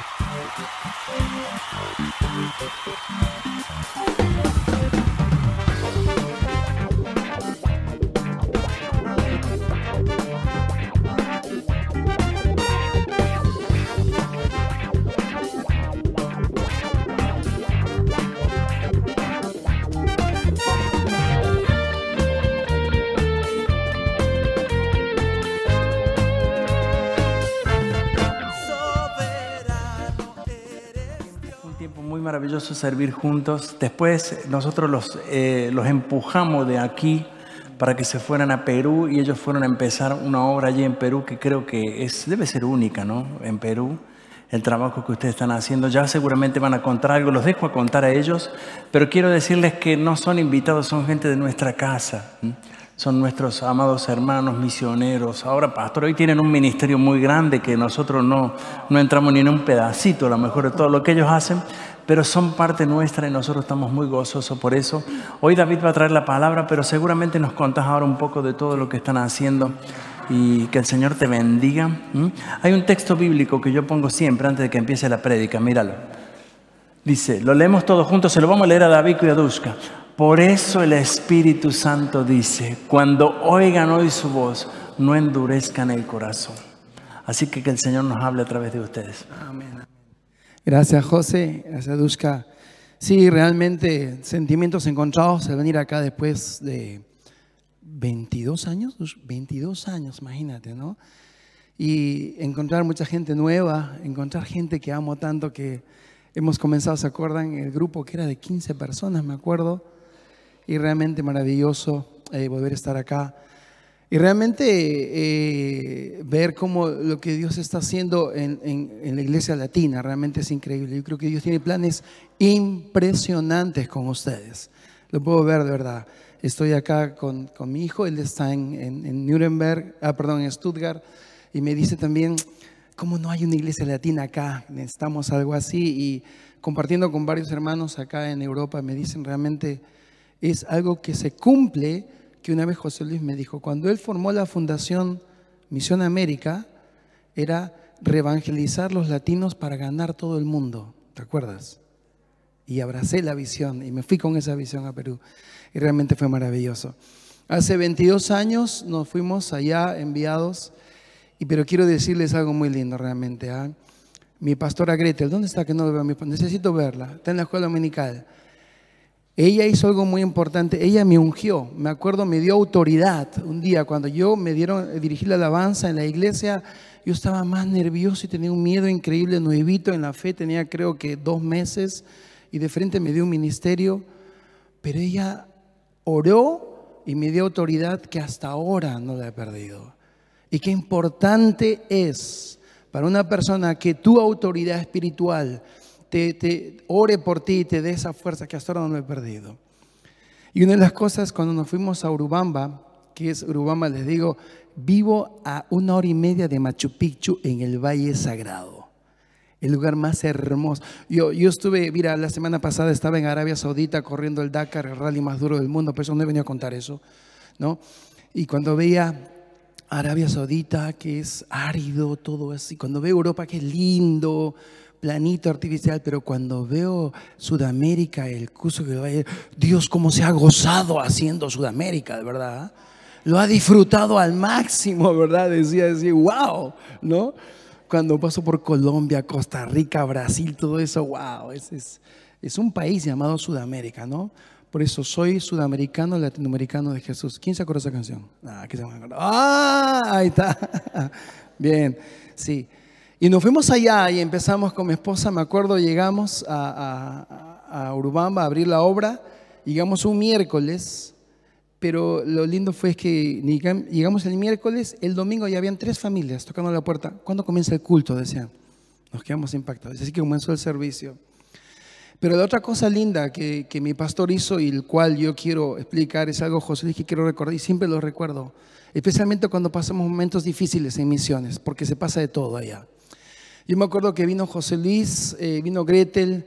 Thank you. Maravilloso servir juntos. Después nosotros los, eh, los empujamos de aquí para que se fueran a Perú y ellos fueron a empezar una obra allí en Perú que creo que es, debe ser única, ¿no? En Perú, el trabajo que ustedes están haciendo. Ya seguramente van a contar algo, los dejo a contar a ellos, pero quiero decirles que no son invitados, son gente de nuestra casa. Son nuestros amados hermanos misioneros. Ahora, pastor, hoy tienen un ministerio muy grande que nosotros no, no entramos ni en un pedacito, a lo mejor de todo lo que ellos hacen, pero son parte nuestra y nosotros estamos muy gozosos por eso. Hoy David va a traer la palabra, pero seguramente nos contás ahora un poco de todo lo que están haciendo y que el Señor te bendiga. Hay un texto bíblico que yo pongo siempre antes de que empiece la prédica, míralo. Dice, lo leemos todos juntos, se lo vamos a leer a David y a Duska. Por eso el Espíritu Santo dice, cuando oigan hoy su voz, no endurezcan el corazón. Así que que el Señor nos hable a través de ustedes. Amén. Gracias, José. Gracias, Duska. Sí, realmente sentimientos encontrados al venir acá después de 22 años, 22 años, imagínate, ¿no? Y encontrar mucha gente nueva, encontrar gente que amo tanto que hemos comenzado, ¿se acuerdan? El grupo que era de 15 personas, me acuerdo. Y realmente maravilloso eh, volver a estar acá. Y realmente eh, ver cómo lo que Dios está haciendo en, la iglesia latina realmente es increíble. Yo creo que Dios tiene planes impresionantes con ustedes. Lo puedo ver de verdad. Estoy acá con, mi hijo, él está en, en, Nuremberg, ah, perdón, en Stuttgart, y me dice también, ¿cómo no hay una iglesia latina acá? Necesitamos algo así. Y compartiendo con varios hermanos acá en Europa, me dicen realmente es algo que se cumple que una vez José Luis me dijo, cuando él formó la Fundación Misión América, era reevangelizar los latinos para ganar todo el mundo, ¿te acuerdas? Y abracé la visión y me fui con esa visión a Perú y realmente fue maravilloso. Hace 22 años nos fuimos allá enviados, y, pero quiero decirles algo muy lindo realmente. ¿ah? Mi pastora Gretel, ¿dónde está que no veo? Necesito verla, está en la escuela dominical. Ella hizo algo muy importante, ella me ungió, me acuerdo, me dio autoridad. Un día cuando yo me dieron eh, dirigir la alabanza en la iglesia, yo estaba más nervioso y tenía un miedo increíble, nuevito en la fe, tenía creo que dos meses y de frente me dio un ministerio, pero ella oró y me dio autoridad que hasta ahora no la he perdido. Y qué importante es para una persona que tu autoridad espiritual te, ore por ti y te dé esa fuerza que hasta ahora no he perdido. Y una de las cosas cuando nos fuimos a Urubamba, que es Urubamba, les digo, vivo a una hora y media de Machu Picchu en el Valle Sagrado, el lugar más hermoso. Yo, yo estuve, mira, la semana pasada estaba en Arabia Saudita corriendo el Dakar, el rally más duro del mundo, pero eso no he venido a contar eso, ¿no? Y cuando veía Arabia Saudita, que es árido, todo así, cuando veo Europa, que es lindo, planito artificial, pero cuando veo Sudamérica, el curso que va a ir, Dios cómo se ha gozado haciendo Sudamérica, de verdad. Lo ha disfrutado al máximo, ¿verdad? Decía, decía, wow, ¿no? Cuando paso por Colombia, Costa Rica, Brasil, todo eso, wow, es, es, un país llamado Sudamérica, ¿no? Por eso soy sudamericano, latinoamericano de Jesús. ¿Quién se acuerda de esa canción? Ah, ¿quién se ah ahí está. Bien, sí. Y nos fuimos allá y empezamos con mi esposa, me acuerdo, llegamos a, a, Urubamba a abrir la obra, llegamos un miércoles, pero lo lindo fue que llegamos el miércoles, el domingo ya habían tres familias tocando la puerta. ¿Cuándo comienza el culto? Decían. Nos quedamos impactados. Así que comenzó el servicio. Pero la otra cosa linda que, que, mi pastor hizo y el cual yo quiero explicar es algo, José, que quiero recordar y siempre lo recuerdo, especialmente cuando pasamos momentos difíciles en misiones, porque se pasa de todo allá. Yo me acuerdo que vino José Luis, eh, vino Gretel,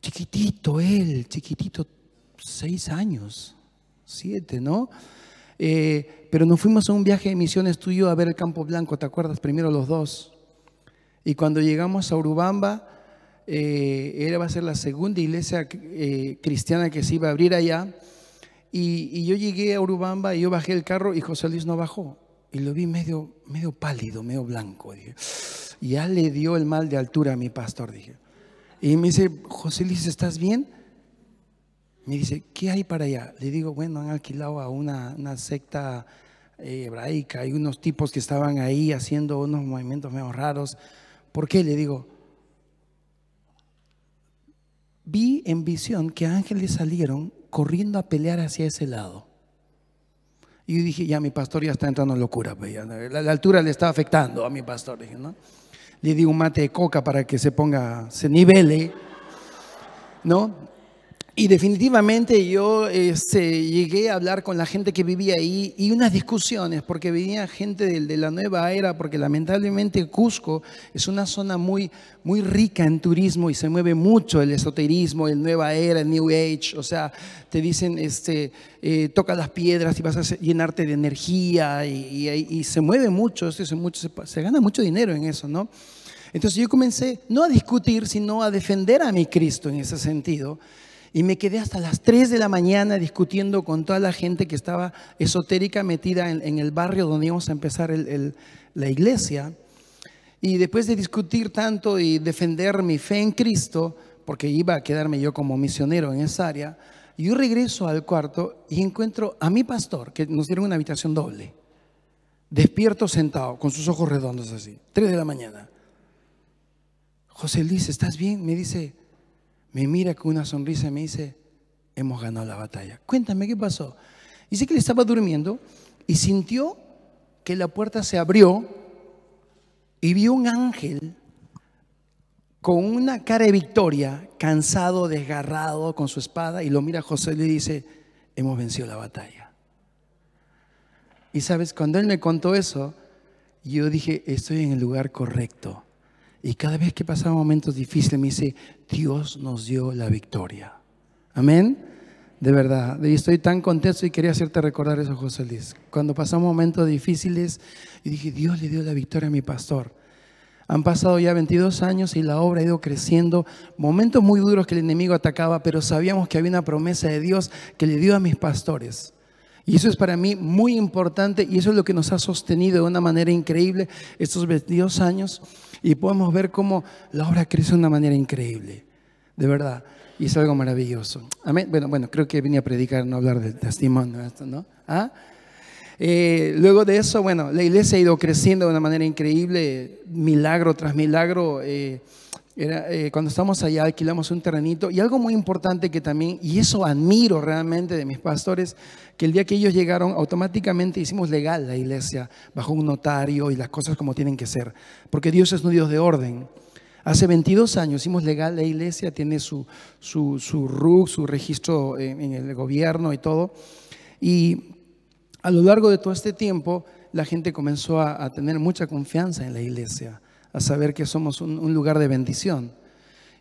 chiquitito él, chiquitito, seis años, siete, ¿no? Eh, pero nos fuimos a un viaje de misiones tuyo a ver el Campo Blanco, ¿te acuerdas? Primero los dos. Y cuando llegamos a Urubamba, eh, era, va a ser la segunda iglesia cristiana que se iba a abrir allá. Y, yo llegué a Urubamba y yo bajé el carro y José Luis no bajó. Y lo vi medio, medio pálido, medio blanco. Dije. Ya le dio el mal de altura a mi pastor, dije. Y me dice, José Luis, ¿estás bien? Me dice, ¿qué hay para allá? Le digo, bueno, han alquilado a una, una secta eh, hebraica. Hay unos tipos que estaban ahí haciendo unos movimientos medio raros. ¿Por qué? Le digo, vi en visión que ángeles salieron corriendo a pelear hacia ese lado. Y yo dije, ya mi pastor ya está entrando en locura. Pues, la, altura le está afectando a mi pastor. ¿no? Le di un mate de coca para que se ponga, se nivele. ¿no? Y definitivamente yo este, llegué a hablar con la gente que vivía ahí y unas discusiones, porque venía gente de, la nueva era, porque lamentablemente Cusco es una zona muy, muy rica en turismo y se mueve mucho el esoterismo, el nueva era, el New Age. O sea, te dicen, este, eh, toca las piedras y vas a llenarte de energía y, se mueve mucho, se, se gana mucho dinero en eso, ¿no? Entonces yo comencé no a discutir, sino a defender a mi Cristo en ese sentido. Y me quedé hasta las 3 de la mañana discutiendo con toda la gente que estaba esotérica metida en, el barrio donde íbamos a empezar la iglesia. Y después de discutir tanto y defender mi fe en Cristo, porque iba a quedarme yo como misionero en esa área, yo regreso al cuarto y encuentro a mi pastor, que nos dieron una habitación doble, despierto sentado, con sus ojos redondos así, 3 de la mañana. José Luis, ¿estás bien? Me dice, me mira con una sonrisa y me dice, hemos ganado la batalla. Cuéntame qué pasó. Dice que él estaba durmiendo y sintió que la puerta se abrió y vio un ángel con una cara de victoria, cansado, desgarrado, con su espada, y lo mira a José y le dice, hemos vencido la batalla. Y sabes, cuando él me contó eso, yo dije, estoy en el lugar correcto. Y cada vez que pasaba momentos difíciles me dice, Dios nos dio la victoria. Amén. De verdad, y estoy tan contento y quería hacerte recordar eso, José Luis. Cuando pasamos momentos difíciles, y dije, Dios le dio la victoria a mi pastor. Han pasado ya 22 años y la obra ha ido creciendo. Momentos muy duros que el enemigo atacaba, pero sabíamos que había una promesa de Dios que le dio a mis pastores. Y eso es para mí muy importante y eso es lo que nos ha sostenido de una manera increíble estos 22 años y podemos ver cómo la obra crece de una manera increíble, de verdad. Y es algo maravilloso. Amén. Bueno, bueno, creo que venía a predicar, no hablar del testimonio, ¿no? ¿Ah? Eh, luego de eso, bueno, la iglesia ha ido creciendo de una manera increíble, milagro tras milagro. Eh, era, eh, cuando estamos allá alquilamos un terrenito y algo muy importante que también, y eso admiro realmente de mis pastores, que el día que ellos llegaron automáticamente hicimos legal la iglesia bajo un notario y las cosas como tienen que ser, porque Dios es un Dios de orden. Hace 22 años hicimos legal la iglesia, tiene su, su, su RUC, su registro en, el gobierno y todo. Y a lo largo de todo este tiempo la gente comenzó a tener mucha confianza en la iglesia a saber que somos un, lugar de bendición.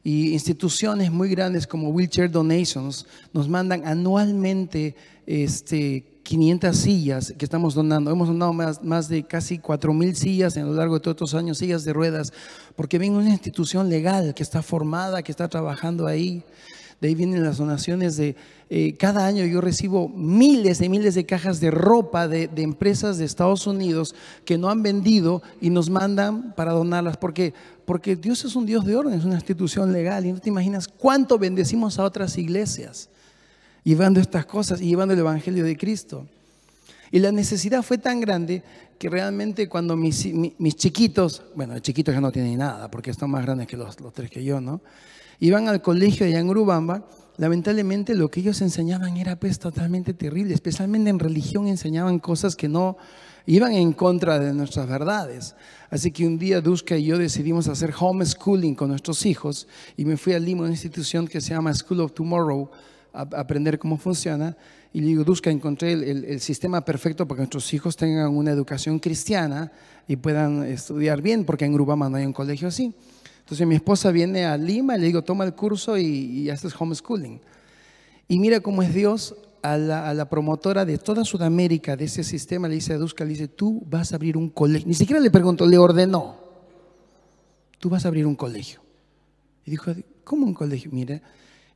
Y instituciones muy grandes como Wheelchair Donations nos mandan anualmente este, 500 sillas que estamos donando. Hemos donado más, más de casi 4.000 sillas en lo largo de todos estos años, sillas de ruedas, porque ven una institución legal que está formada, que está trabajando ahí. De ahí vienen las donaciones de, eh, cada año yo recibo miles y miles de cajas de ropa de, empresas de Estados Unidos que no han vendido y nos mandan para donarlas, porque, porque Dios es un Dios de orden, es una institución legal y no te imaginas cuánto bendecimos a otras iglesias llevando estas cosas y llevando el Evangelio de Cristo. Y la necesidad fue tan grande que realmente cuando mis, chiquitos, bueno, chiquitos ya no tienen nada, porque están más grandes que los, los tres que yo, ¿no? Iban al colegio de en Urubamba, lamentablemente lo que ellos enseñaban era pues totalmente terrible, especialmente en religión enseñaban cosas que no iban en contra de nuestras verdades. Así que un día Duska y yo decidimos hacer homeschooling con nuestros hijos y me fui a Lima, una institución que se llama School of Tomorrow, a aprender cómo funciona. Y le digo, Duska, encontré el, sistema perfecto para que nuestros hijos tengan una educación cristiana y puedan estudiar bien, porque en Urubamba no hay un colegio así. Entonces mi esposa viene a Lima y le digo, toma el curso y, y haces homeschooling. Y mira cómo es Dios a la, promotora de toda Sudamérica de ese sistema, le dice a Duska, le dice, tú vas a abrir un colegio. Ni siquiera le preguntó, le ordenó. tú vas a abrir un colegio. Y dijo, ¿cómo un colegio? Mire,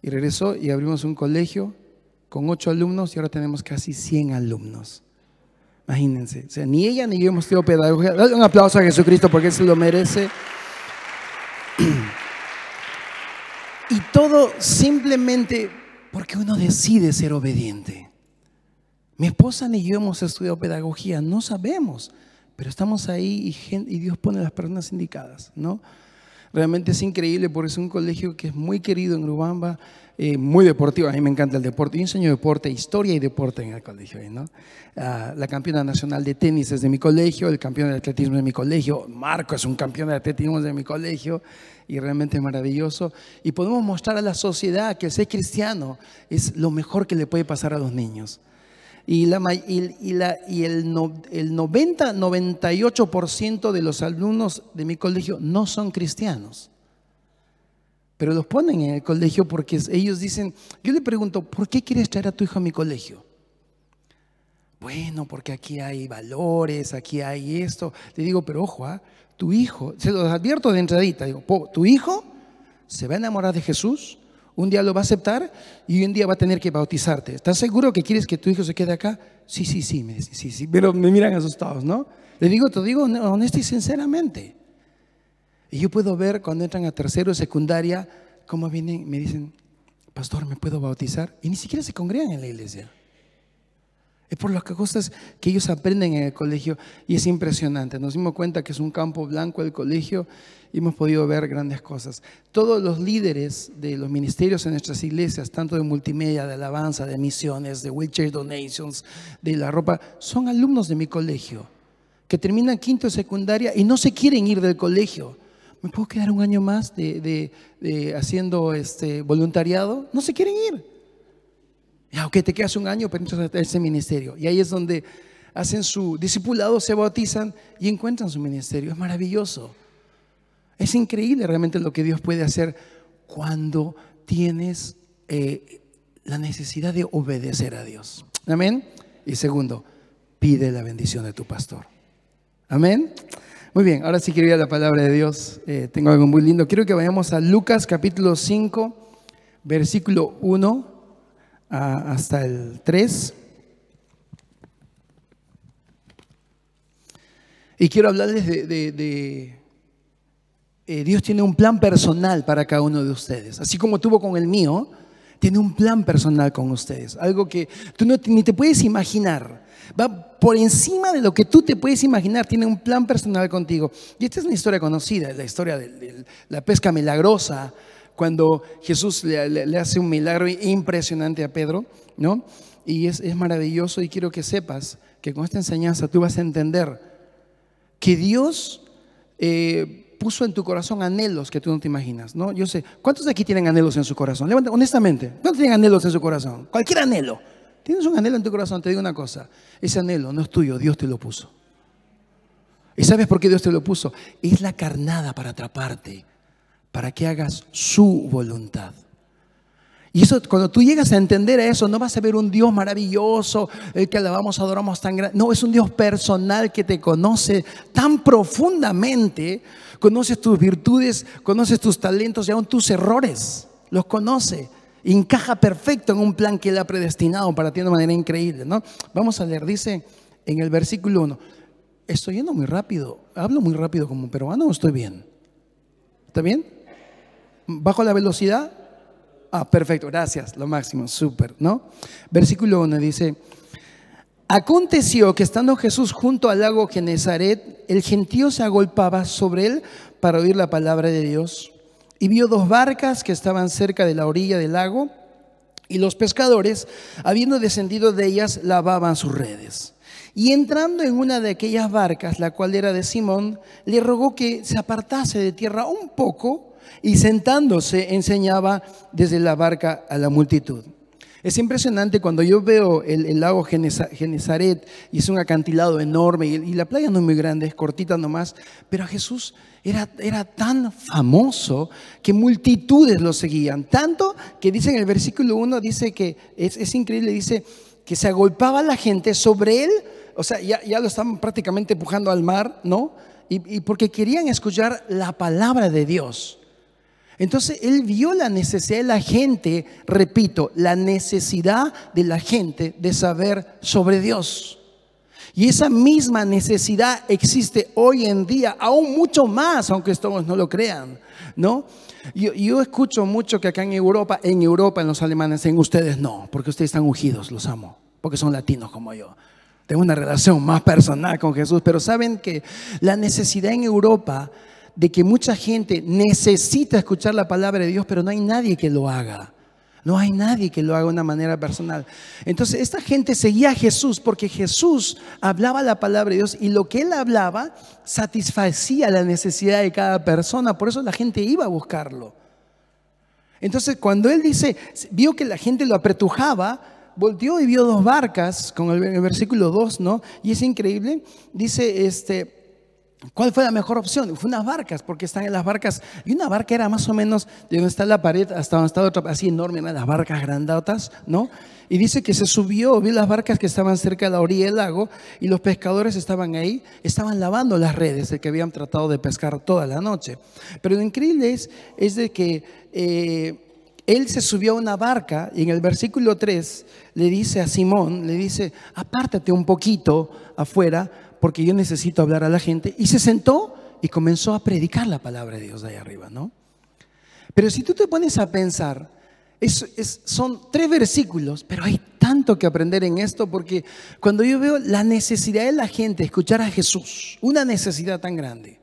y regresó y abrimos un colegio con ocho alumnos y ahora tenemos casi 100 alumnos. Imagínense, o sea, ni ella ni yo hemos tenido pedagogía. Dale un aplauso a Jesucristo porque se lo merece. Y todo simplemente porque uno decide ser obediente. Mi esposa ni yo hemos estudiado pedagogía, no sabemos, pero estamos ahí y, Dios pone las personas indicadas, ¿no? Realmente es increíble porque es un colegio que es muy querido en Urubamba, eh, muy deportivo. A mí me encanta el deporte. Yo enseño deporte, historia y deporte en el colegio. ¿no? Ah, la campeona nacional de tenis es de mi colegio, el campeón de atletismo de mi colegio. Marco es un campeón de atletismo de mi colegio y realmente es maravilloso. Y podemos mostrar a la sociedad que ser cristiano es lo mejor que le puede pasar a los niños. Y, el, el 90, 98% de los alumnos de mi colegio no son cristianos. Pero los ponen en el colegio porque ellos dicen, yo le pregunto, ¿por qué quieres traer a tu hijo a mi colegio? Bueno, porque aquí hay valores, aquí hay esto. Le digo, pero ojo, ¿ah? tu hijo, se los advierto de entradita, digo, tu hijo se va a enamorar de Jesús, un día lo va a aceptar y un día va a tener que bautizarte. ¿Estás seguro que quieres que tu hijo se quede acá? Sí, sí, sí, me sí, sí, pero me miran asustados, ¿no? Le digo, te digo honesto y sinceramente. Y yo puedo ver cuando entran a tercero secundaria, cómo vienen, me dicen, pastor, ¿me puedo bautizar? Y ni siquiera se congregan en la iglesia. Es por las cosas que ellos aprenden en el colegio y es impresionante. Nos dimos cuenta que es un campo blanco el colegio y hemos podido ver grandes cosas. Todos los líderes de los ministerios en nuestras iglesias, tanto de multimedia, de alabanza, de misiones, de wheelchair donations, de la ropa, son alumnos de mi colegio que terminan quinto secundaria y no se quieren ir del colegio. ¿Me puedo quedar un año más haciendo este voluntariado? No se quieren ir. Ya, ok, te quedas un año, pero a ese ministerio. Y ahí es donde hacen su discipulado, se bautizan y encuentran su ministerio. Es maravilloso. Es increíble realmente lo que Dios puede hacer cuando tienes eh, la necesidad de obedecer a Dios. Amén. Y segundo, pide la bendición de tu pastor. Amén. Muy bien, ahora sí quiero ir a la palabra de Dios. Eh, tengo algo muy lindo. Quiero que vayamos a Lucas capítulo 5, versículo 1 hasta el 3. Y quiero hablarles de, eh, Dios tiene un plan personal para cada uno de ustedes. Así como tuvo con el mío, tiene un plan personal con ustedes. Algo que tú no, ni te puedes imaginar. Va por encima de lo que tú te puedes imaginar. Tiene un plan personal contigo. Y esta es una historia conocida, la historia de la pesca milagrosa cuando Jesús le, hace un milagro impresionante a Pedro, ¿no? Y es, maravilloso y quiero que sepas que con esta enseñanza tú vas a entender que Dios eh, puso en tu corazón anhelos que tú no te imaginas, ¿no? Yo sé, ¿cuántos de aquí tienen anhelos en su corazón? Levanta, honestamente, ¿cuántos tienen anhelos en su corazón? Cualquier anhelo. Tienes un anhelo en tu corazón, te digo una cosa, ese anhelo no es tuyo, Dios te lo puso. ¿Y sabes por qué Dios te lo puso? Es la carnada para atraparte para que hagas su voluntad. Y eso, cuando tú llegas a entender eso, no vas a ver un Dios maravilloso, el que alabamos, adoramos tan grande. No, es un Dios personal que te conoce tan profundamente, conoces tus virtudes, conoces tus talentos y aún tus errores. Los conoce. Encaja perfecto en un plan que Él ha predestinado para ti de manera increíble. ¿no? Vamos a leer, dice en el versículo 1. Estoy yendo muy rápido. Hablo muy rápido como peruano o estoy bien. ¿Está bien? ¿Bajo la velocidad? Ah, perfecto, gracias, lo máximo, súper, ¿no? Versículo 1 dice, aconteció que estando Jesús junto al lago Genezaret, el gentío se agolpaba sobre él para oír la palabra de Dios y vio dos barcas que estaban cerca de la orilla del lago y los pescadores, habiendo descendido de ellas, lavaban sus redes. Y entrando en una de aquellas barcas, la cual era de Simón, le rogó que se apartase de tierra un poco y sentándose enseñaba desde la barca a la multitud. Es impresionante cuando yo veo el, lago Genezaret y es un acantilado enorme y, la playa no es muy grande, es cortita nomás, pero Jesús era, era tan famoso que multitudes lo seguían. Tanto que dice en el versículo 1, dice que es, es increíble, dice que se agolpaba la gente sobre él, o sea, ya, ya lo estaban prácticamente empujando al mar, ¿no? Y porque querían escuchar la palabra de Dios. Entonces él vio la necesidad de la gente, repito, la necesidad de la gente de saber sobre Dios. Y esa misma necesidad existe hoy en día, aún mucho más, aunque todos no lo crean, ¿no? Yo, escucho mucho que acá en Europa, en Europa, en los alemanes, en ustedes no, porque ustedes están ungidos, los amo, porque son latinos como yo. Tengo una relación más personal con Jesús, pero saben que la necesidad en Europa de que mucha gente necesita escuchar la palabra de Dios, pero no hay nadie que lo haga. No hay nadie que lo haga de una manera personal. Entonces, esta gente seguía a Jesús porque Jesús hablaba la palabra de Dios y lo que él hablaba satisfacía la necesidad de cada persona. Por eso la gente iba a buscarlo. Entonces, cuando él dice, vio que la gente lo apretujaba, volteó y vio dos barcas, con el, versículo 2, ¿no? Y es increíble. Dice, este, ¿Cuál fue la mejor opción? Fue unas barcas, porque están en las barcas. Y una barca era más o menos de donde está la pared hasta donde está otra, así enorme, las barcas grandotas, ¿no? Y dice que se subió, vio las barcas que estaban cerca de la orilla del lago y los pescadores estaban ahí, estaban lavando las redes de que habían tratado de pescar toda la noche. Pero lo increíble es, es de que eh, él se subió a una barca y en el versículo 3 le dice a Simón, le dice, apártate un poquito afuera porque yo necesito hablar a la gente. Y se sentó y comenzó a predicar la palabra de Dios de ahí arriba, ¿no? Pero si tú te pones a pensar, son tres versículos, pero hay tanto que aprender en esto porque cuando yo veo la necesidad de la gente escuchar a Jesús, una necesidad tan grande,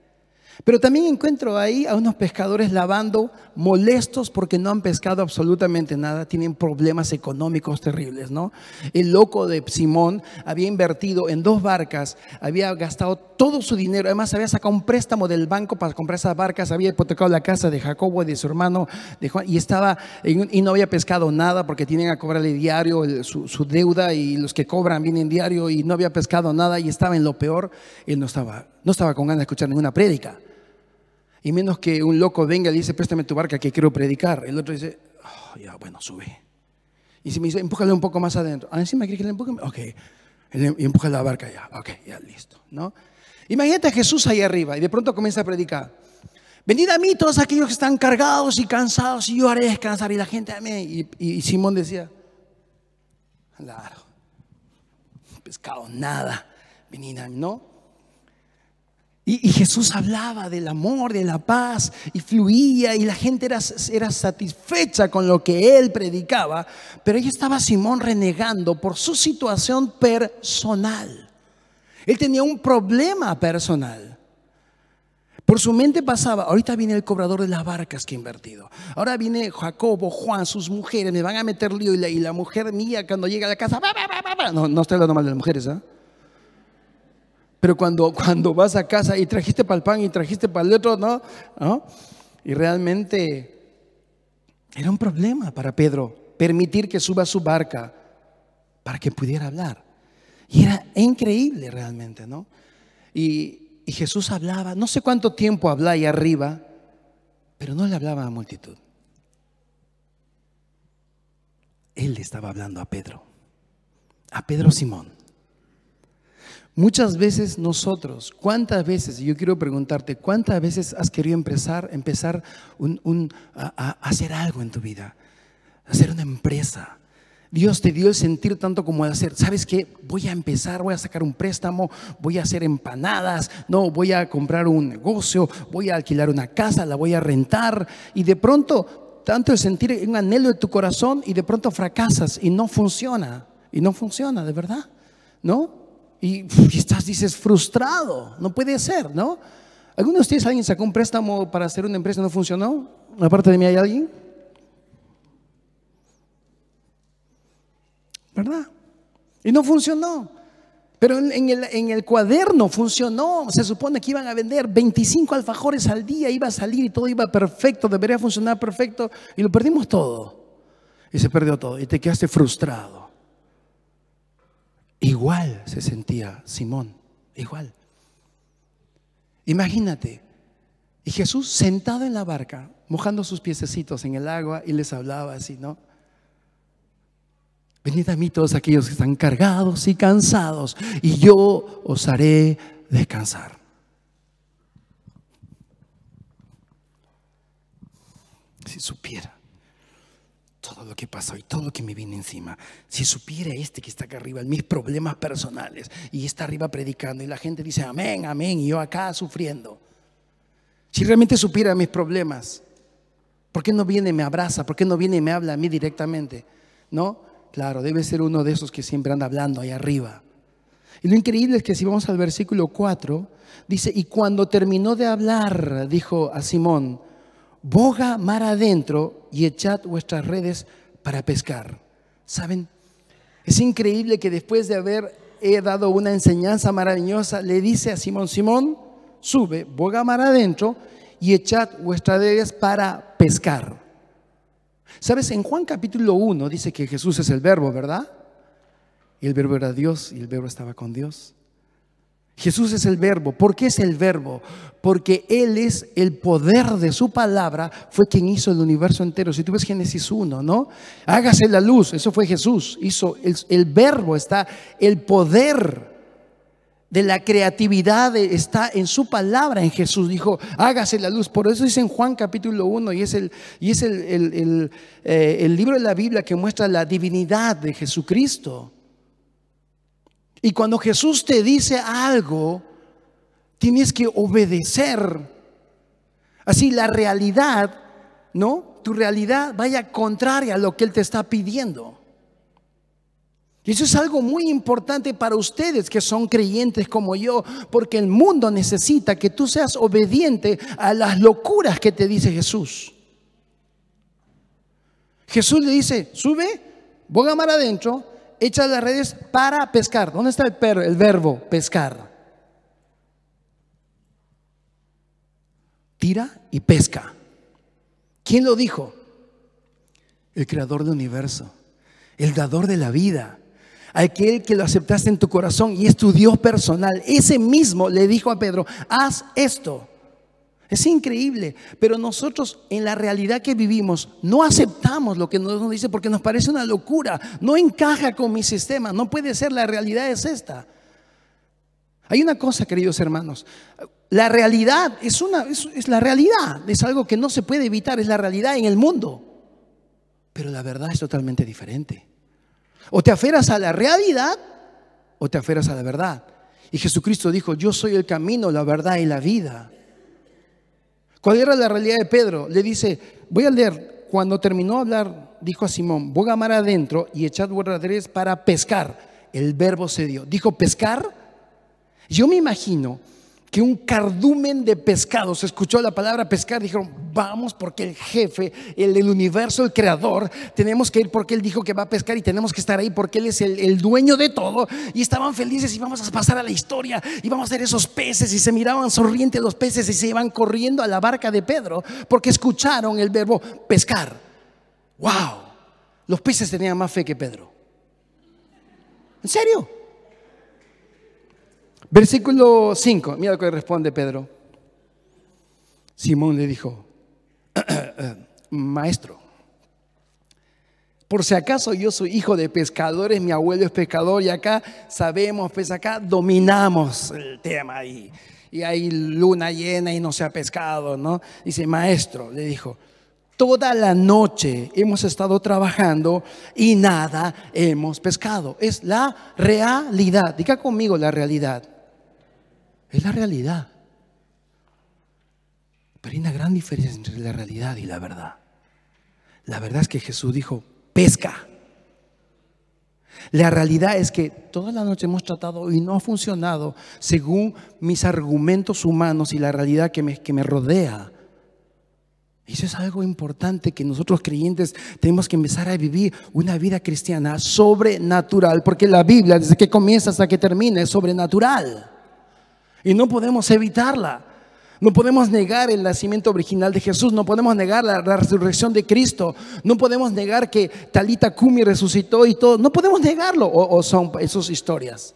pero también encuentro ahí a unos pescadores lavando, molestos porque no han pescado absolutamente nada, tienen problemas económicos terribles, ¿no? El loco de Simón había invertido en dos barcas, había gastado todo su dinero, además había sacado un préstamo del banco para comprar esas barcas, había hipotecado la casa de Jacobo y de su hermano y estaba y no había pescado nada porque tienen que cobrarle diario su, su deuda y los que cobran vienen diario y no había pescado nada y estaba en lo peor, él no estaba, no estaba con ganas de escuchar ninguna prédica. Y menos que un loco venga y dice, préstame tu barca que quiero predicar. El otro dice, oh, ya, bueno, sube. Y si me dice, empújale un poco más adentro. Ah, encima quiere que le empuje. Ok. Y empuja la barca ya. Ok, ya, listo. ¿No? Imagínate a Jesús ahí arriba y de pronto comienza a predicar. Venid a mí todos aquellos que están cargados y cansados y yo haré descansar. Y la gente a mí. Y, y Simón decía, claro, pescado, nada. Venid a mí, ¿no? Y, Jesús hablaba del amor, de la paz, y fluía, y la gente era, era, satisfecha con lo que él predicaba, pero ahí estaba Simón renegando por su situación personal. Él tenía un problema personal. Por su mente pasaba, ahorita viene el cobrador de las barcas que he invertido. Ahora viene Jacobo, Juan, sus mujeres, me van a meter lío. Y la, mujer mía cuando llega a la casa, no, no estoy hablando mal de las mujeres, ¿ah? Pero cuando, cuando vas a casa y trajiste para el pan y trajiste para el otro, ¿no? Y realmente era un problema para Pedro permitir que suba su barca para que pudiera hablar. Y era increíble realmente, ¿no? Y, y Jesús hablaba, no sé cuánto tiempo hablaba ahí arriba, pero no le hablaba a la multitud. Él le estaba hablando a Pedro, a Pedro Simón. Muchas veces nosotros, ¿cuántas veces? Yo quiero preguntarte, ¿cuántas veces has querido empezar, empezar a, hacer algo en tu vida? Hacer una empresa. Dios te dio el sentir tanto como de hacer, ¿sabes qué? Voy a empezar, voy a sacar un préstamo, voy a hacer empanadas, no, voy a comprar un negocio, voy a alquilar una casa, la voy a rentar. Y de pronto, tanto el sentir un anhelo de tu corazón y de pronto fracasas y no funciona. Y no funciona, de verdad, ¿no? Y, estás, dices, frustrado. No puede ser, ¿no? ¿Alguno de ustedes, alguien sacó un préstamo para hacer una empresa y no funcionó? Aparte de mí, ¿hay alguien? ¿Verdad? Y no funcionó. Pero en el, en el, cuaderno funcionó. Se supone que iban a vender 25 alfajores al día, iba a salir y todo iba perfecto, debería funcionar perfecto. Y lo perdimos todo. Y se perdió todo. Y te quedaste frustrado. Igual se sentía Simón, igual. Imagínate, y Jesús sentado en la barca, mojando sus piececitos en el agua y les hablaba así, ¿no? Venid a mí todos aquellos que están cargados y cansados, y yo os haré descansar. Si supiera todo lo que pasó y todo lo que me viene encima. Si supiera este que está acá arriba, mis problemas personales, y está arriba predicando, y la gente dice amén, amén, y yo acá sufriendo. Si realmente supiera mis problemas, ¿por qué no viene y me abraza? ¿Por qué no viene y me habla a mí directamente? ¿No? Claro, debe ser uno de esos que siempre anda hablando ahí arriba. Y lo increíble es que si vamos al versículo 4, dice, y cuando terminó de hablar, dijo a Simón, boga mar adentro y echad vuestras redes para pescar. ¿Saben? Es increíble que después de haber dado una enseñanza maravillosa, le dice a Simón, Simón, sube, boga mar adentro y echad vuestras redes para pescar. ¿Sabes? En Juan capítulo 1 dice que Jesús es el verbo, ¿verdad? Y el verbo era Dios y el verbo estaba con Dios. Jesús es el verbo. ¿Por qué es el verbo? Porque Él es el poder de su palabra, fue quien hizo el universo entero. Si tú ves Génesis 1, ¿no? Hágase la luz, eso fue Jesús. Hizo el, verbo, está el poder de la creatividad está en su palabra en Jesús. Dijo, hágase la luz. Por eso dice en Juan capítulo 1 y es, el, y es el, el, eh, el libro de la Biblia que muestra la divinidad de Jesucristo. Y cuando Jesús te dice algo, tienes que obedecer. Así la realidad, ¿no? Tu realidad vaya contraria a lo que Él te está pidiendo. Y eso es algo muy importante para ustedes que son creyentes como yo, porque el mundo necesita que tú seas obediente a las locuras que te dice Jesús. Jesús le dice, sube, boga mar adentro, echa las redes para pescar. ¿Dónde está el, el verbo pescar? Tira y pesca. ¿Quién lo dijo? El creador del universo, el dador de la vida, aquel que lo aceptaste en tu corazón y es tu Dios personal. Ese mismo le dijo a Pedro, haz esto. Es increíble, pero nosotros en la realidad que vivimos no aceptamos lo que nos dice porque nos parece una locura, no encaja con mi sistema, no puede ser, la realidad es esta. Hay una cosa, queridos hermanos, la realidad es, una, es, la realidad, es algo que no se puede evitar, es la realidad en el mundo, pero la verdad es totalmente diferente. O te aferras a la realidad o te aferras a la verdad. Y Jesucristo dijo, yo soy el camino, la verdad y la vida. ¿Cuál era la realidad de Pedro? Le dice, voy a leer, cuando terminó de hablar, dijo a Simón, voy a mar adentro y echad redes para pescar. El verbo se dio. Dijo, pescar. Yo me imagino que un cardumen de pescados, escuchó la palabra pescar, dijeron, vamos porque el jefe, el del universo, el creador, tenemos que ir porque él dijo que va a pescar y tenemos que estar ahí porque él es el, el, dueño de todo. Y estaban felices y vamos a pasar a la historia y vamos a ver esos peces y se miraban sonrientes los peces y se iban corriendo a la barca de Pedro porque escucharon el verbo pescar. ¡Wow! Los peces tenían más fe que Pedro. ¿En serio? Versículo 5, mira lo que responde Pedro. Simón le dijo, maestro, por si acaso yo soy hijo de pescadores, mi abuelo es pescador y acá sabemos, pues acá dominamos el tema y, y hay luna llena y no se ha pescado, ¿no? Dice, maestro, le dijo, toda la noche hemos estado trabajando y nada hemos pescado. Es la realidad. Diga conmigo la realidad. Es la realidad. Pero hay una gran diferencia entre la realidad y la verdad. La verdad es que Jesús dijo, pesca. La realidad es que toda la noche hemos tratado y no ha funcionado según mis argumentos humanos y la realidad que me, que me rodea. Eso es algo importante que nosotros creyentes tenemos que empezar a vivir una vida cristiana sobrenatural, porque la Biblia desde que comienza hasta que termina es sobrenatural. Y no podemos evitarla. No podemos negar el nacimiento original de Jesús, no podemos negar la, resurrección de Cristo, no podemos negar que Talita Kumi resucitó y todo, no podemos negarlo, o, son esas historias.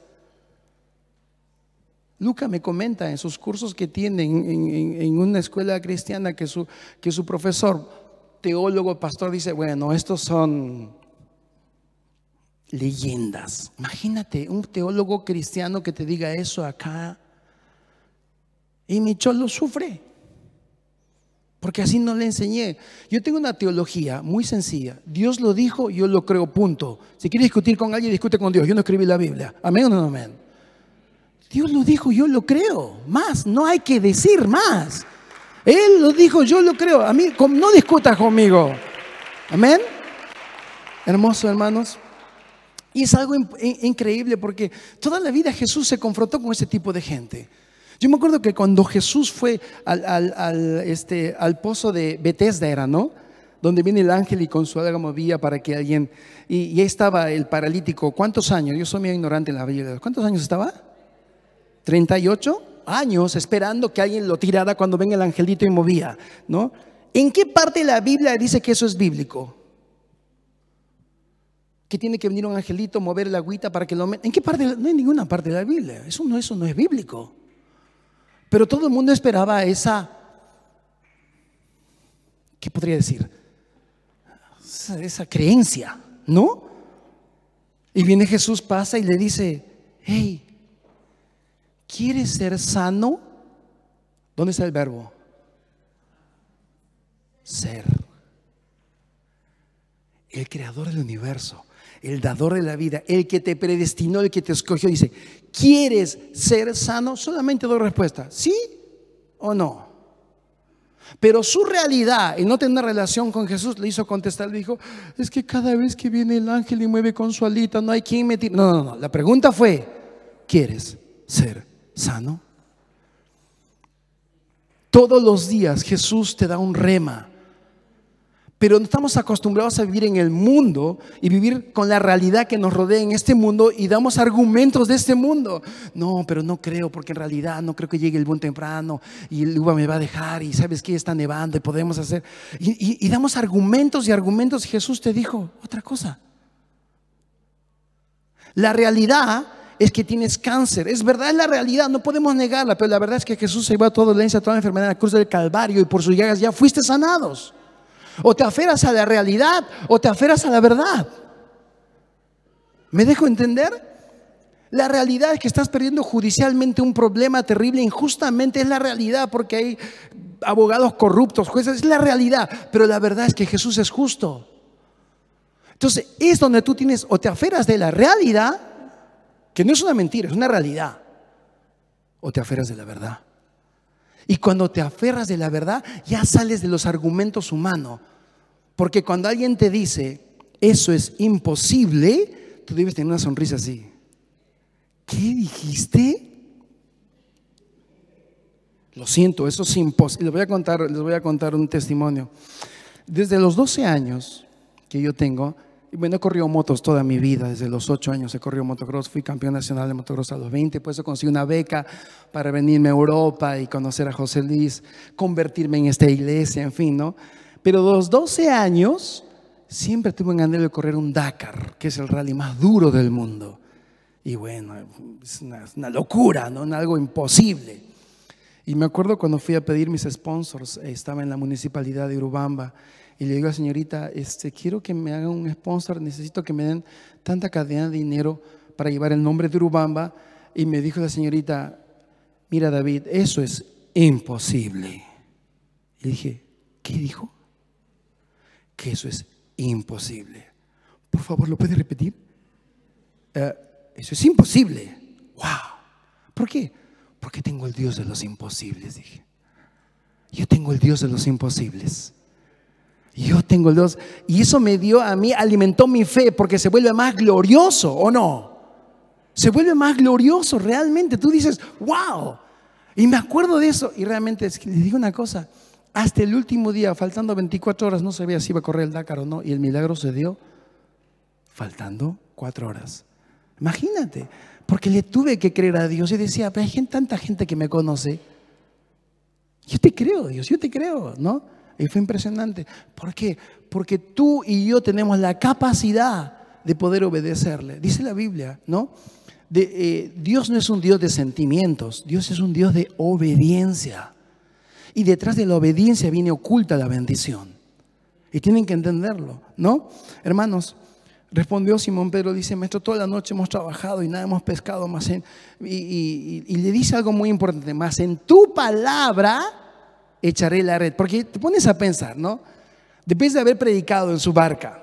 Luca me comenta en sus cursos que tiene en, una escuela cristiana que su, que su profesor, teólogo, pastor, dice, bueno, estos son leyendas. Imagínate un teólogo cristiano que te diga eso acá y mi cholo sufre. porque así no le enseñé. Yo tengo una teología muy sencilla. Dios lo dijo, yo lo creo, punto. Si quieres discutir con alguien, discute con Dios. Yo no escribí la Biblia. Amén o no amén. Dios lo dijo, yo lo creo. Más, no hay que decir más. Él lo dijo, yo lo creo. A mí, no discutas conmigo. Amén. Hermoso, hermanos. Y es algo increíble porque toda la vida Jesús se confrontó con ese tipo de gente. Yo me acuerdo que cuando Jesús fue al, este, al pozo de Bethesda, era, ¿no? Donde viene el ángel y con su alga movía para que alguien. Y, y, ahí estaba el paralítico. ¿Cuántos años? Yo soy muy ignorante en la Biblia. ¿Cuántos años estaba? ¿38? años esperando que alguien lo tirara cuando venga el angelito y movía, ¿no? ¿En qué parte de la Biblia dice que eso es bíblico? que tiene que venir un angelito, mover la agüita para que lo ¿En qué parte? No hay ninguna parte de la Biblia. Eso no, eso no es bíblico. Pero todo el mundo esperaba esa, ¿qué podría decir? Esa, creencia, ¿no? Y viene Jesús, pasa y le dice, hey, ¿quieres ser sano? ¿Dónde está el verbo? Ser. El creador del universo el dador de la vida, el que te predestinó, el que te escogió, dice, ¿quieres ser sano? Solamente dos respuestas, ¿sí o no? Pero su realidad, el no tener relación con Jesús, le hizo contestar, le dijo, es que cada vez que viene el ángel y mueve con su alita, no hay quien me No, no, no, la pregunta fue, ¿quieres ser sano? Todos los días Jesús te da un rema pero no estamos acostumbrados a vivir en el mundo y vivir con la realidad que nos rodea en este mundo y damos argumentos de este mundo. No, pero no creo, porque en realidad no creo que llegue el buen temprano y el uva me va a dejar y sabes que está nevando y podemos hacer. Y, damos argumentos y argumentos. Y Jesús te dijo otra cosa. La realidad es que tienes cáncer. Es verdad, es la realidad, no podemos negarla, pero la verdad es que Jesús se llevó a toda dolencia, toda la enfermedad en la cruz del Calvario y por sus llagas ya fuiste sanados. O te aferras a la realidad o te aferras a la verdad. ¿Me dejo entender? La realidad es que estás perdiendo judicialmente un problema terrible, injustamente es la realidad porque hay abogados corruptos, jueces, es la realidad, pero la verdad es que Jesús es justo. Entonces es donde tú tienes o te aferras de la realidad, que no es una mentira, es una realidad, o te aferras de la verdad. Y cuando te aferras de la verdad, ya sales de los argumentos humanos. Porque cuando alguien te dice, eso es imposible, tú debes tener una sonrisa así. ¿Qué dijiste? Lo siento, eso es imposible. Les voy a contar, les voy a contar un testimonio. Desde los 12 años que yo tengo, bueno, he corrido motos toda mi vida, desde los 8 años he corrido motocross, fui campeón nacional de motocross a los 20, por eso conseguí una beca para venirme a Europa y conocer a José Luis, convertirme en esta iglesia, en fin, ¿no? Pero los 12 años siempre tuve en anhelo de correr un Dakar, que es el rally más duro del mundo. Y bueno, es una, locura, ¿no? Algo imposible. Y me acuerdo cuando fui a pedir mis sponsors, estaba en la municipalidad de Urubamba y le digo a la señorita, este, quiero que me hagan un sponsor, necesito que me den tanta cadena de dinero para llevar el nombre de Urubamba. Y me dijo la señorita, mira David, eso es imposible. Y dije, ¿qué dijo? Que eso es imposible. Por favor, ¿lo puede repetir? Eh, eso es imposible. ¡Wow! ¿Por qué? Porque tengo el Dios de los imposibles, dije. Yo tengo el Dios de los imposibles. Yo tengo el Dios. Y eso me dio a mí, alimentó mi fe, porque se vuelve más glorioso, ¿o no? Se vuelve más glorioso realmente. Tú dices, wow. Y me acuerdo de eso. Y realmente, les digo una cosa. Hasta el último día, faltando 24 horas, no sabía si iba a correr el Dakar o no. Y el milagro se dio faltando cuatro horas. Imagínate. Porque le tuve que creer a Dios. Y decía, pero hay tanta gente que me conoce. Yo te creo, Dios, yo te creo, ¿no? Y fue impresionante. ¿Por qué? Porque tú y yo tenemos la capacidad de poder obedecerle. Dice la Biblia, ¿no? Eh, Dios no es un Dios de sentimientos, Dios es un Dios de obediencia. Y detrás de la obediencia viene oculta la bendición. Y tienen que entenderlo, ¿no? Hermanos, respondió Simón Pedro, dice, maestro, toda la noche hemos trabajado y nada hemos pescado más en... y le dice algo muy importante, más en tu palabra echaré la red. Porque te pones a pensar, ¿no? Después de haber predicado en su barca,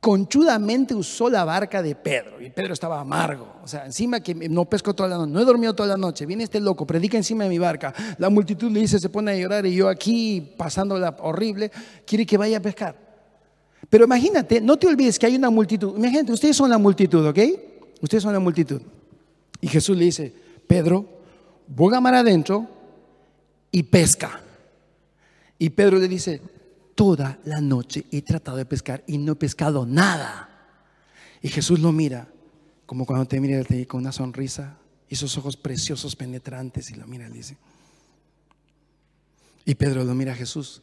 conchudamente usó la barca de Pedro y Pedro estaba amargo. O sea, encima que no pesco toda la noche, no he dormido toda la noche, viene este loco, predica encima de mi barca. La multitud le dice, se pone a llorar y yo aquí pasándola horrible, quiere que vaya a pescar. Pero imagínate, no te olvides que hay una multitud. Imagínate, ustedes son la multitud, ¿ok? Ustedes son la multitud. Y Jesús le dice, Pedro, boga mar adentro y pesca. Y Pedro le dice, toda la noche he tratado de pescar y no he pescado nada. Y Jesús lo mira, como cuando te mira con una sonrisa y esos ojos preciosos, penetrantes, y lo mira y dice. Y Pedro lo mira a Jesús.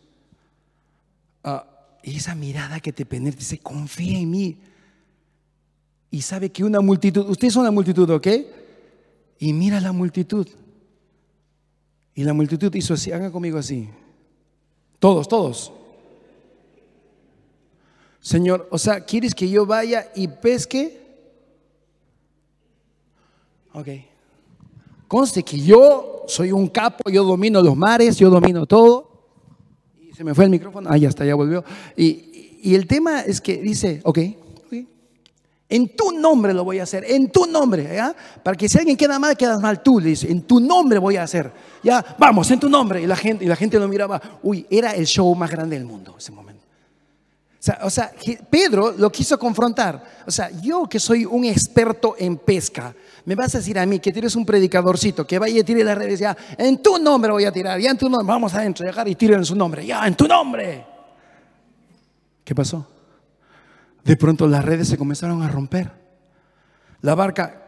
Ah, y esa mirada que te penetra, dice, confía en mí. Y sabe que una multitud, ustedes son la multitud, ¿ok? Y mira la multitud. Y la multitud hizo así, hagan conmigo así. Todos, todos. Señor, o sea, ¿quieres que yo vaya y pesque? Ok. Conste que yo soy un capo, yo domino los mares, yo domino todo. Y se me fue el micrófono. Ah, ya está, ya volvió. Y, y el tema es que dice, ok, en tu nombre lo voy a hacer, en tu nombre, ¿ya? Para que si alguien queda mal, quedas mal tú, le dice, en tu nombre voy a hacer. Ya, vamos, en tu nombre. Y la gente, y la gente lo miraba, uy, era el show más grande del mundo ese momento. O sea, Pedro lo quiso confrontar. O sea, yo que soy un experto en pesca, me vas a decir a mí que tienes un predicadorcito que vaya y tire las redes, ya, en tu nombre voy a tirar, ya en tu nombre, vamos a entregar y tiren en su nombre, ya, en tu nombre. ¿Qué pasó? De pronto las redes se comenzaron a romper. La barca...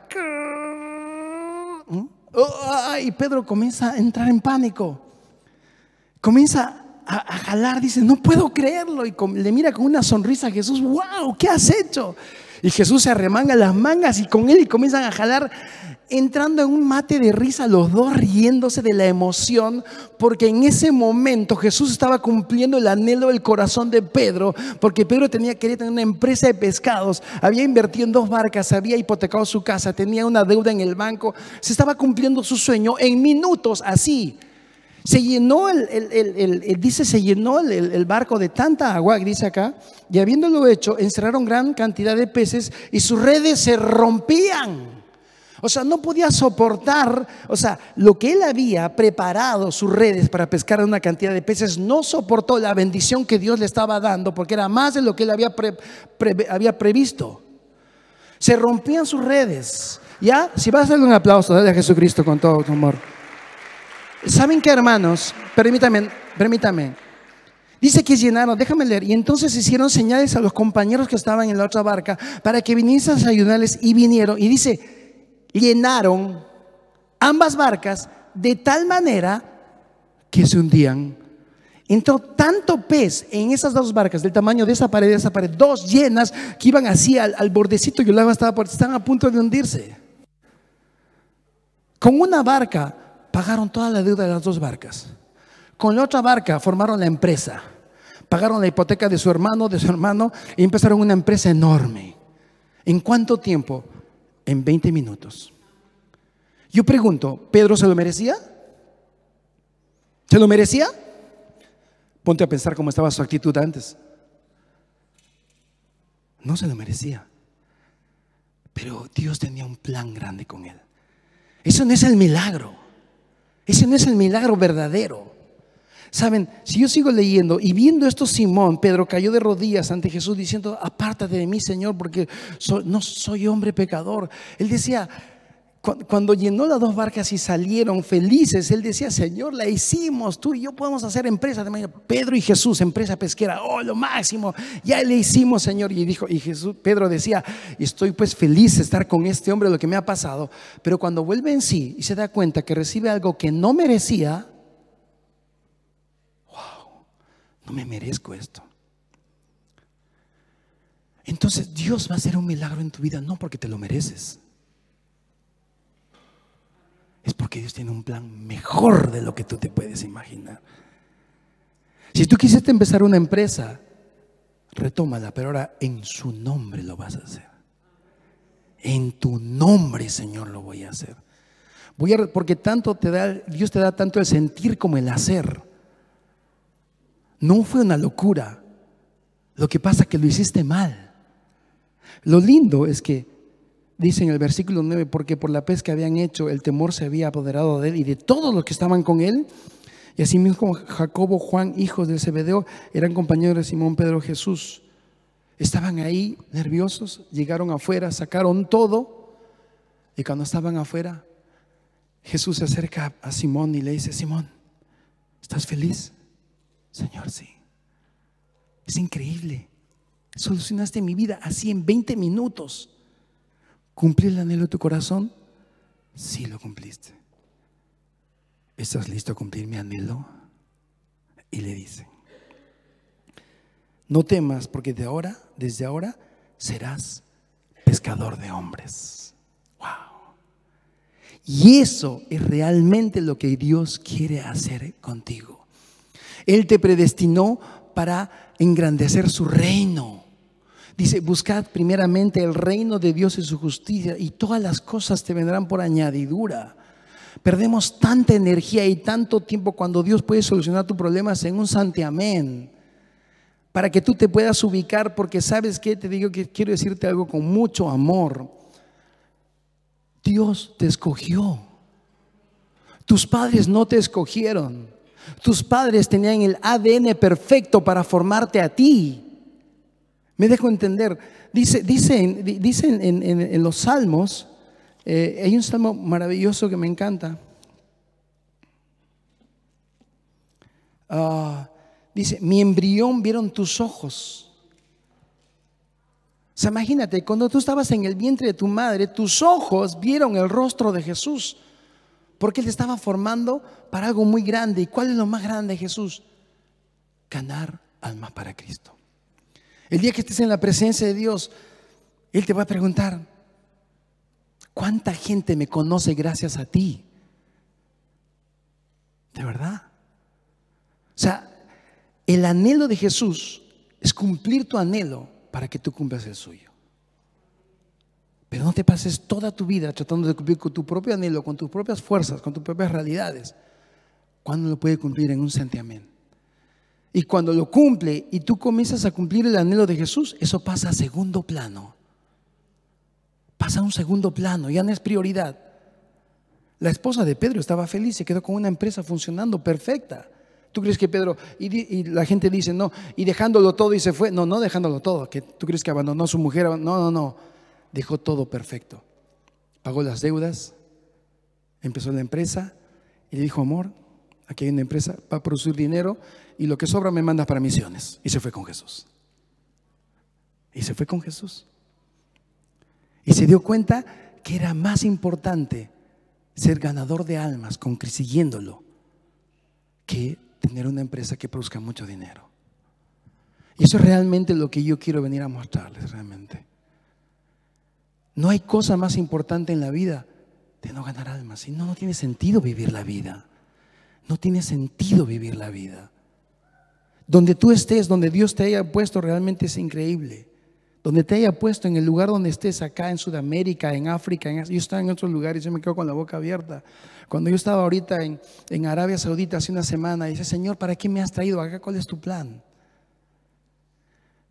Y Pedro comienza a entrar en pánico. Comienza a, jalar, dice, no puedo creerlo. Y le mira con una sonrisa a Jesús, wow, ¿qué has hecho? Y Jesús se arremanga las mangas y con él y comienzan a jalar, entrando en un mate de risa, los dos riéndose de la emoción, porque en ese momento Jesús estaba cumpliendo el anhelo del corazón de Pedro, porque Pedro tenía, quería tener una empresa de pescados, había invertido en dos barcas, había hipotecado su casa, tenía una deuda en el banco, se estaba cumpliendo su sueño en minutos, así. Se llenó el, dice, se llenó el, barco de tanta agua, dice acá, y habiéndolo hecho, encerraron gran cantidad de peces y sus redes se rompían. O sea, no podía soportar, o sea, lo que él había preparado sus redes para pescar una cantidad de peces, no soportó la bendición que Dios le estaba dando, porque era más de lo que él había, había previsto. Se rompían sus redes. ¿Ya? Si vas a darle un aplauso, dale a Jesucristo con todo tu amor. ¿Saben qué, hermanos? Permítame, permítame. Dice que llenaron, déjame leer, y entonces hicieron señales a los compañeros que estaban en la otra barca para que viniesen a ayudarles y vinieron. Y dice, llenaron ambas barcas de tal manera que se hundían. Entró tanto pez en esas dos barcas, del tamaño de esa pared, de esa pared, dos llenas que iban así al, bordecito y el agua estaba estaban a punto de hundirse. Con una barca pagaron toda la deuda de las dos barcas. Con la otra barca formaron la empresa. Pagaron la hipoteca de su hermano, de su hermano, y empezaron una empresa enorme. ¿En cuánto tiempo? En 20 minutos. Yo pregunto, ¿Pedro se lo merecía? ¿Se lo merecía? Ponte a pensar cómo estaba su actitud antes. No se lo merecía. Pero Dios tenía un plan grande con él. Eso no es el milagro. Ese no es el milagro verdadero. Saben, si yo sigo leyendo y viendo esto, Simón, Pedro cayó de rodillas ante Jesús diciendo, apártate de mí, Señor, porque no soy hombre pecador. Él decía, cuando llenó las dos barcas y salieron felices, él decía, Señor, la hicimos, tú y yo podemos hacer empresa. Pedro y Jesús, empresa pesquera, oh, lo máximo, ya le hicimos, Señor. Y dijo, y Jesús, Pedro decía, estoy pues feliz de estar con este hombre, lo que me ha pasado. Pero cuando vuelve en sí y se da cuenta que recibe algo que no merecía, wow, no me merezco esto. Entonces Dios va a hacer un milagro en tu vida, no porque te lo mereces es porque Dios tiene un plan mejor de lo que tú te puedes imaginar. Si tú quisiste empezar una empresa, retómala, pero ahora en su nombre lo vas a hacer. En tu nombre, Señor, lo voy a hacer. Voy a, porque tanto te da, Dios te da tanto el sentir como el hacer. No fue una locura. Lo que pasa es que lo hiciste mal. Lo lindo es que dice en el versículo 9, porque por la que habían hecho, el temor se había apoderado de él y de todos los que estaban con él. Y asimismo Jacobo, Juan, hijos del Zebedeo, eran compañeros de Simón, Pedro, Jesús. Estaban ahí nerviosos, llegaron afuera, sacaron todo. Y cuando estaban afuera, Jesús se acerca a Simón y le dice, Simón, ¿estás feliz? Señor, sí. Es increíble. Solucionaste mi vida así en 20 minutos. ¿Cumplí el anhelo de tu corazón? Sí lo cumpliste. ¿Estás listo a cumplir mi anhelo? Y le dice, no temas porque de ahora, desde ahora, serás pescador de hombres. Wow. Y eso es realmente lo que Dios quiere hacer contigo. Él te predestinó para engrandecer su reino. Dice, buscad primeramente el reino de Dios y su justicia y todas las cosas te vendrán por añadidura. Perdemos tanta energía y tanto tiempo cuando Dios puede solucionar tus problemas en un santiamén. Para que tú te puedas ubicar, porque sabes que te digo que quiero decirte algo con mucho amor. Dios te escogió. Tus padres no te escogieron. Tus padres tenían el ADN perfecto para formarte a ti. Me dejo entender. Dice, en, los salmos, eh, hay un salmo maravilloso que me encanta. Ah, dice, mi embrión vieron tus ojos. O sea, imagínate, cuando tú estabas en el vientre de tu madre, tus ojos vieron el rostro de Jesús. Porque Él te estaba formando para algo muy grande. ¿Y cuál es lo más grande, Jesús? Ganar almas para Cristo. El día que estés en la presencia de Dios, Él te va a preguntar, ¿cuánta gente me conoce gracias a ti? ¿De verdad? O sea, el anhelo de Jesús es cumplir tu anhelo para que tú cumplas el suyo. Pero no te pases toda tu vida tratando de cumplir con tu propio anhelo, con tus propias fuerzas, con tus propias realidades. ¿Cuándo lo puede cumplir en un santiamén? Y cuando lo cumple y tú comienzas a cumplir el anhelo de Jesús, eso pasa a segundo plano. Pasa a un segundo plano, ya no es prioridad. La esposa de Pedro estaba feliz, se quedó con una empresa funcionando perfecta. ¿Tú crees que Pedro, y, la gente dice, no, y dejándolo todo y se fue? No, no dejándolo todo, que tú crees que abandonó a su mujer, no, no, no, dejó todo perfecto. Pagó las deudas, empezó la empresa y le dijo, amor, aquí hay una empresa para producir dinero y lo que sobra me mandas para misiones. Y se fue con Jesús. Y se fue con Jesús. Y se dio cuenta que era más importante ser ganador de almas consiguiéndolo que tener una empresa que produzca mucho dinero. Y eso es realmente lo que yo quiero venir a mostrarles realmente. No hay cosa más importante en la vida de no ganar almas. Si no, no tiene sentido vivir la vida. No tiene sentido vivir la vida. Donde tú estés, donde Dios te haya puesto, realmente es increíble. Donde te haya puesto, en el lugar donde estés, acá en Sudamérica, en África, yo estaba en otros lugares, yo me quedo con la boca abierta. Cuando yo estaba ahorita en, en Arabia Saudita hace una semana, dice, Señor, ¿para qué me has traído acá? ¿Cuál es tu plan?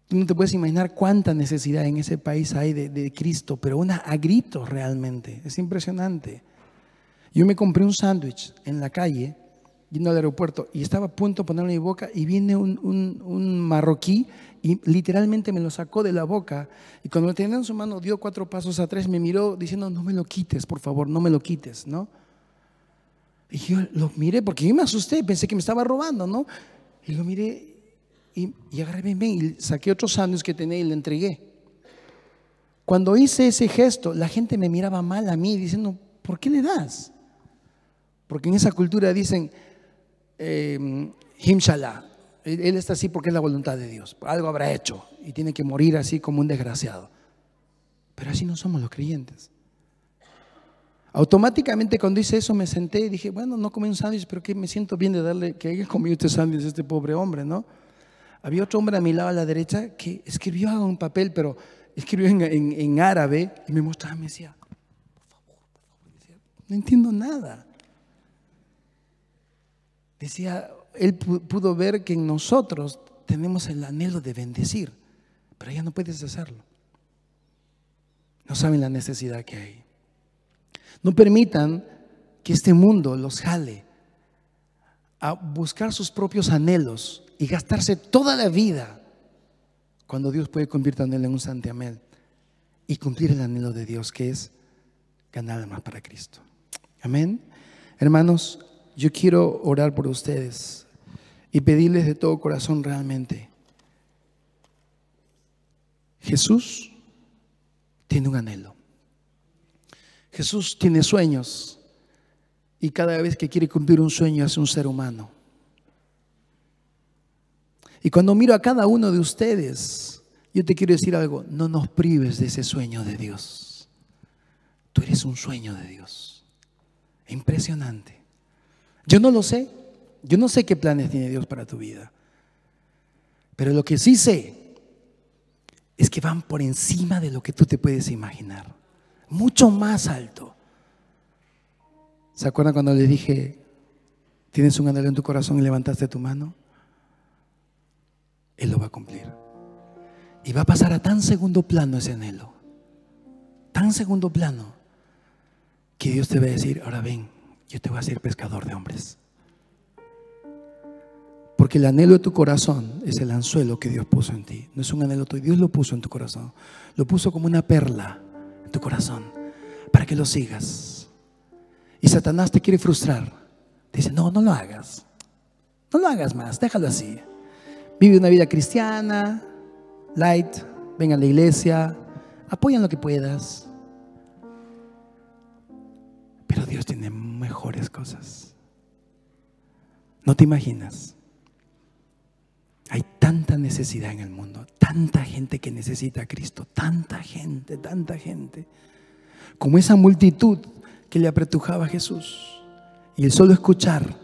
Tú no te puedes imaginar cuánta necesidad en ese país hay de, Cristo, pero una a gritos realmente. Es impresionante. Yo me compré un sándwich en la calle yendo al aeropuerto y estaba a punto de ponerlo en mi boca y viene un, marroquí y literalmente me lo sacó de la boca y cuando lo tenía en su mano dio cuatro pasos atrás, me miró diciendo, no me lo quites, por favor, no me lo quites, ¿no? Y yo lo miré porque yo me asusté, pensé que me estaba robando, ¿no? Y lo miré y, y agarré bien, y saqué otros sándwiches que tenía y le entregué. Cuando hice ese gesto, la gente me miraba mal a mí diciendo, ¿por qué le das? Porque en esa cultura dicen, eh, Himshallah. Él está así porque es la voluntad de Dios. Algo habrá hecho y tiene que morir así como un desgraciado. Pero así no somos los creyentes. Automáticamente cuando hice eso me senté y dije, bueno, no comí un sándwich, pero que me siento bien de darle, que haya comido este sándwich a este pobre hombre, ¿no? Había otro hombre a mi lado a la derecha que escribió un papel, pero escribió en, en árabe y me mostraba, me decía, por favor, por favor, decía, no entiendo nada. Decía, él pudo ver que en nosotros tenemos el anhelo de bendecir, pero ya no puedes hacerlo. No saben la necesidad que hay. No permitan que este mundo los jale a buscar sus propios anhelos y gastarse toda la vida cuando Dios puede convertir en un santiamén y cumplir el anhelo de Dios que es ganar almas para Cristo. Amén. Hermanos, yo quiero orar por ustedes y pedirles de todo corazón realmente. Jesús tiene un anhelo. Jesús tiene sueños y cada vez que quiere cumplir un sueño es un ser humano. Y cuando miro a cada uno de ustedes, yo te quiero decir algo, no nos prives de ese sueño de Dios. Tú eres un sueño de Dios. Impresionante. Yo no lo sé. Yo no sé qué planes tiene Dios para tu vida. Pero lo que sí sé es que van por encima de lo que tú te puedes imaginar. Mucho más alto. ¿Se acuerdan cuando le dije, tienes un anhelo en tu corazón y levantaste tu mano? Él lo va a cumplir. Y va a pasar a tan segundo plano ese anhelo. Tan segundo plano. Que Dios te va a decir, ahora ven, yo te voy a hacer pescador de hombres. Porque el anhelo de tu corazón es el anzuelo que Dios puso en ti. No es un anhelo tuyo, Dios lo puso en tu corazón. Lo puso como una perla en tu corazón para que lo sigas. Y Satanás te quiere frustrar. Dice, no, no lo hagas. No lo hagas más, déjalo así. Vive una vida cristiana, light, ven a la iglesia, apoya lo que puedas. Pero Dios tiene mejores cosas. No te imaginas. Hay tanta necesidad en el mundo, tanta gente que necesita a Cristo, tanta gente, tanta gente. Como esa multitud que le apretujaba a Jesús. Y el solo escuchar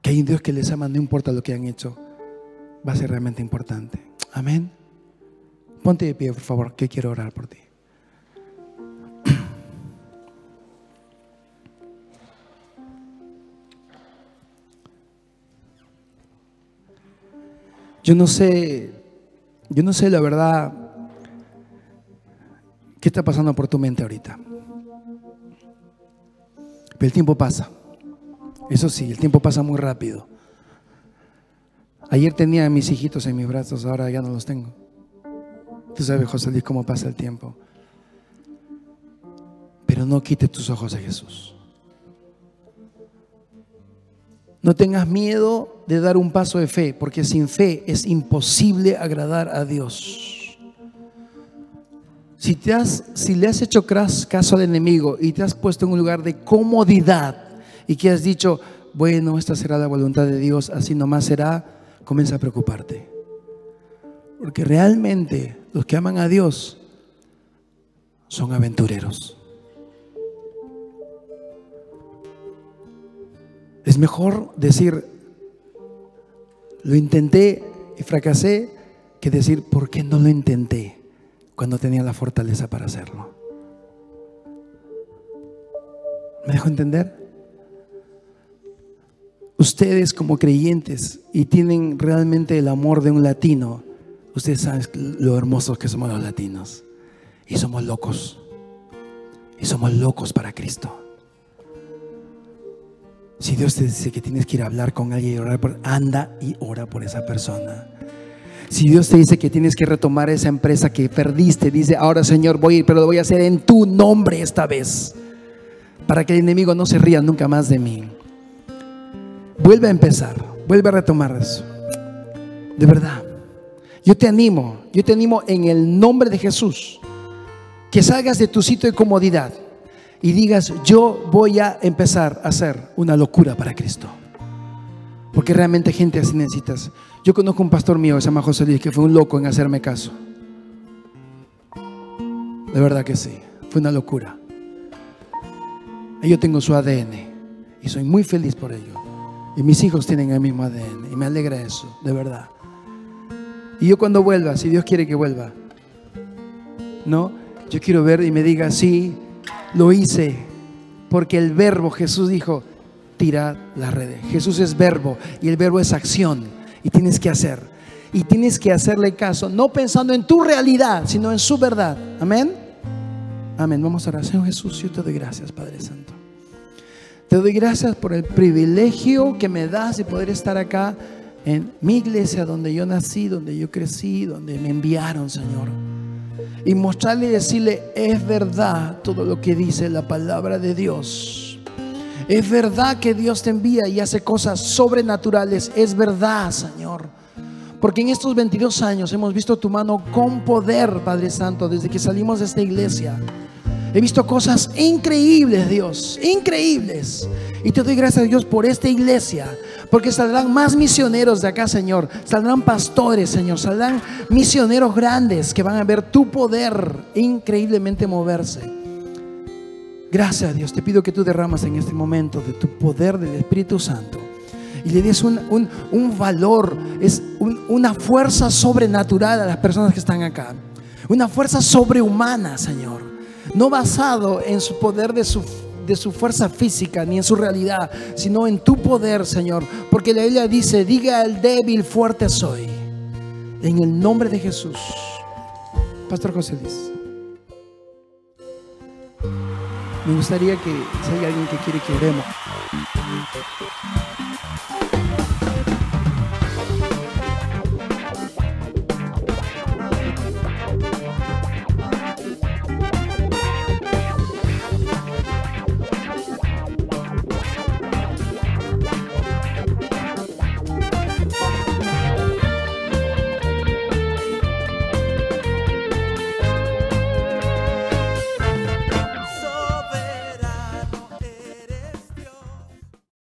que hay un Dios que les ama, no importa lo que han hecho, va a ser realmente importante. Amén. Ponte de pie, por favor, que quiero orar por ti. Yo no sé, yo no sé la verdad qué está pasando por tu mente ahorita. Pero el tiempo pasa. Eso sí, el tiempo pasa muy rápido. Ayer tenía a mis hijitos en mis brazos, ahora ya no los tengo. Tú sabes, José Luis, cómo pasa el tiempo. Pero no quites tus ojos de Jesús. No tengas miedo de dar un paso de fe, porque sin fe es imposible agradar a Dios. Si, te has, si le has hecho caso al enemigo y te has puesto en un lugar de comodidad y que has dicho, bueno, esta será la voluntad de Dios, así nomás será, comienza a preocuparte. Porque realmente los que aman a Dios son aventureros. Es mejor decir, lo intenté y fracasé, que decir, ¿por qué no lo intenté cuando tenía la fortaleza para hacerlo? ¿Me dejo entender? Ustedes como creyentes y tienen realmente el amor de un latino, ustedes saben lo hermosos que somos los latinos. Y somos locos. Y somos locos para Cristo. Si Dios te dice que tienes que ir a hablar con alguien y orar por, anda y ora por esa persona. Si Dios te dice que tienes que retomar esa empresa que perdiste, dice, ahora Señor voy a ir, pero lo voy a hacer en tu nombre esta vez, para que el enemigo no se ría nunca más de mí. Vuelve a empezar, vuelve a retomar eso. De verdad. Yo te animo, yo te animo en el nombre de Jesús, que salgas de tu sitio de comodidad y digas, yo voy a empezar a hacer una locura para Cristo. Porque realmente gente así necesitas. Yo conozco un pastor mío se llama José Luis, que fue un loco en hacerme caso. De verdad que sí, fue una locura. Y yo tengo su ADN y soy muy feliz por ello. Y mis hijos tienen el mismo ADN y me alegra eso, de verdad. Y yo cuando vuelva, si Dios quiere que vuelva, ¿no? Yo quiero ver y me diga, sí, lo hice porque el verbo Jesús dijo, tira las redes. Jesús es verbo y el verbo es acción y tienes que hacer. Y tienes que hacerle caso, no pensando en tu realidad, sino en su verdad. Amén. Amén. Vamos a orar. Señor Jesús, yo te doy gracias, Padre Santo. Te doy gracias por el privilegio que me das de poder estar acá en mi iglesia donde yo nací, donde yo crecí, donde me enviaron, Señor. Y mostrarle y decirle, es verdad todo lo que dice la palabra de Dios. Es verdad que Dios te envía y hace cosas sobrenaturales. Es verdad, Señor. Porque en estos 22 años hemos visto tu mano con poder, Padre Santo, desde que salimos de esta iglesia. He visto cosas increíbles, Dios, increíbles. Y te doy gracias Dios por esta iglesia, porque saldrán más misioneros de acá, Señor. Saldrán pastores, Señor. Saldrán misioneros grandes que van a ver tu poder increíblemente moverse. Gracias, Dios. Te pido que tú derramas en este momento de tu poder del Espíritu Santo y le des un, valor, es una fuerza sobrenatural a las personas que están acá. Una fuerza sobrehumana, Señor no basado en su poder de su, de su fuerza física ni en su realidad, sino en tu poder, Señor. Porque la Biblia dice, diga al débil, fuerte soy. En el nombre de Jesús. Pastor José Luis. Me gustaría que si hay alguien que quiere que oremos.